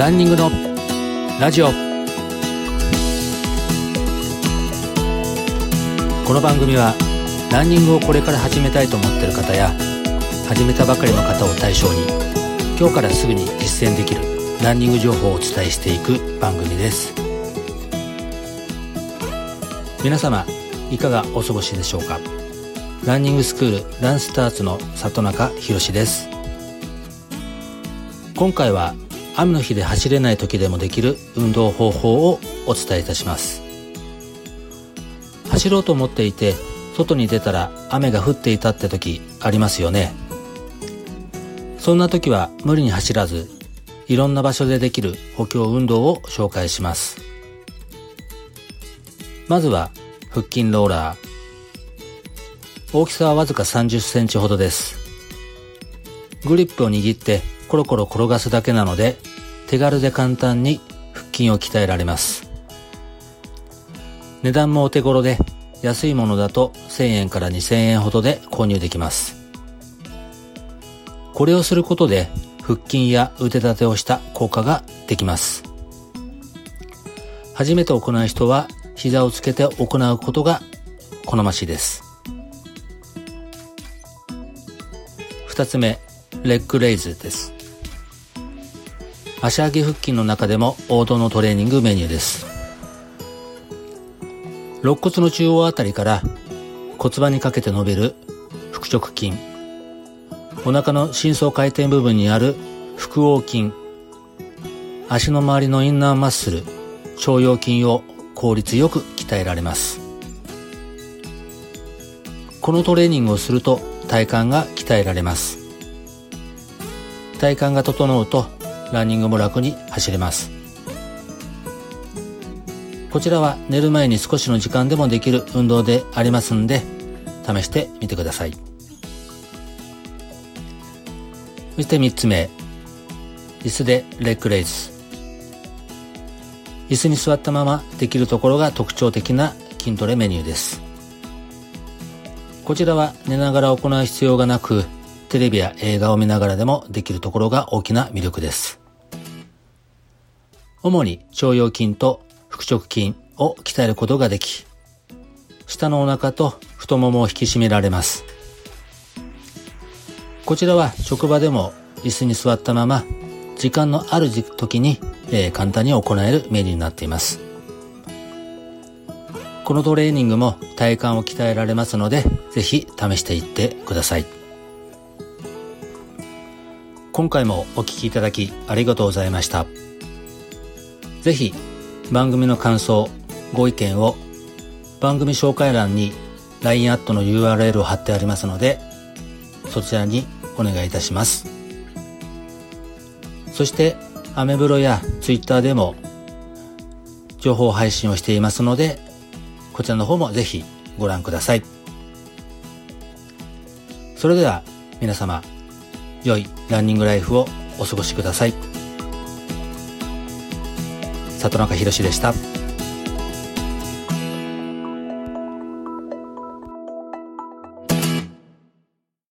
ランニングのラジオ。この番組はランニングをこれから始めたいと思ってる方や始めたばかりの方を対象に今日からすぐに実践できるランニング情報をお伝えしていく番組です。皆様いかがお過ごしでしょうか？ランニングスクールランスターツの里中博です。今回は雨の日で走れない時でもできる運動方法をお伝えいたします。走ろうと思っていて外に出たら雨が降っていたって時ありますよね。そんな時は無理に走らずいろんな場所でできる補強運動を紹介します。まずは腹筋ローラー。大きさはわずか30センチほどです。グリップを握ってコロコロ転がすだけなので手軽で簡単に腹筋を鍛えられます。値段もお手頃で安いものだと1000円から2000円ほどで購入できます。これをすることで腹筋や腕立てをした効果ができます。初めて行う人は膝をつけて行うことが好ましいです。二つ目レッグレイズです。足上げ腹筋の中でも王道のトレーニングメニューです。肋骨の中央あたりから骨盤にかけて伸びる腹直筋。お腹の深層回転部分にある腹横筋。足の周りのインナーマッスル腸腰筋を効率よく鍛えられます。このトレーニングをすると体幹が鍛えられます。体幹が整うとランニングも楽に走れます。こちらは寝る前に少しの時間でもできる運動でありますんで試してみてください。そして3つ目。椅子でレッグレイズ椅子に座ったままできるところが特徴的な筋トレメニューです。こちらは寝ながら行う必要がなくテレビや映画を見ながらでもできるところが大きな魅力です。主に腸腰筋と腹直筋を鍛えることができ、下のお腹と太ももを引き締められます。こちらは職場でも椅子に座ったまま、時間のある時に、えー、簡単に行えるメニューになっています。このトレーニングも体幹を鍛えられますので、ぜひ試していってください。今回もお聴きいただきありがとうございました。ぜひ番組の感想、ご意見を番組紹介欄に LINE アットの URL を貼ってありますので、そちらにお願いいたします。そして、アメブロや Twitter でも情報配信をしていますので、こちらの方もぜひご覧ください。それでは皆様、良いランニングライフをお過ごしください。里中宏でした。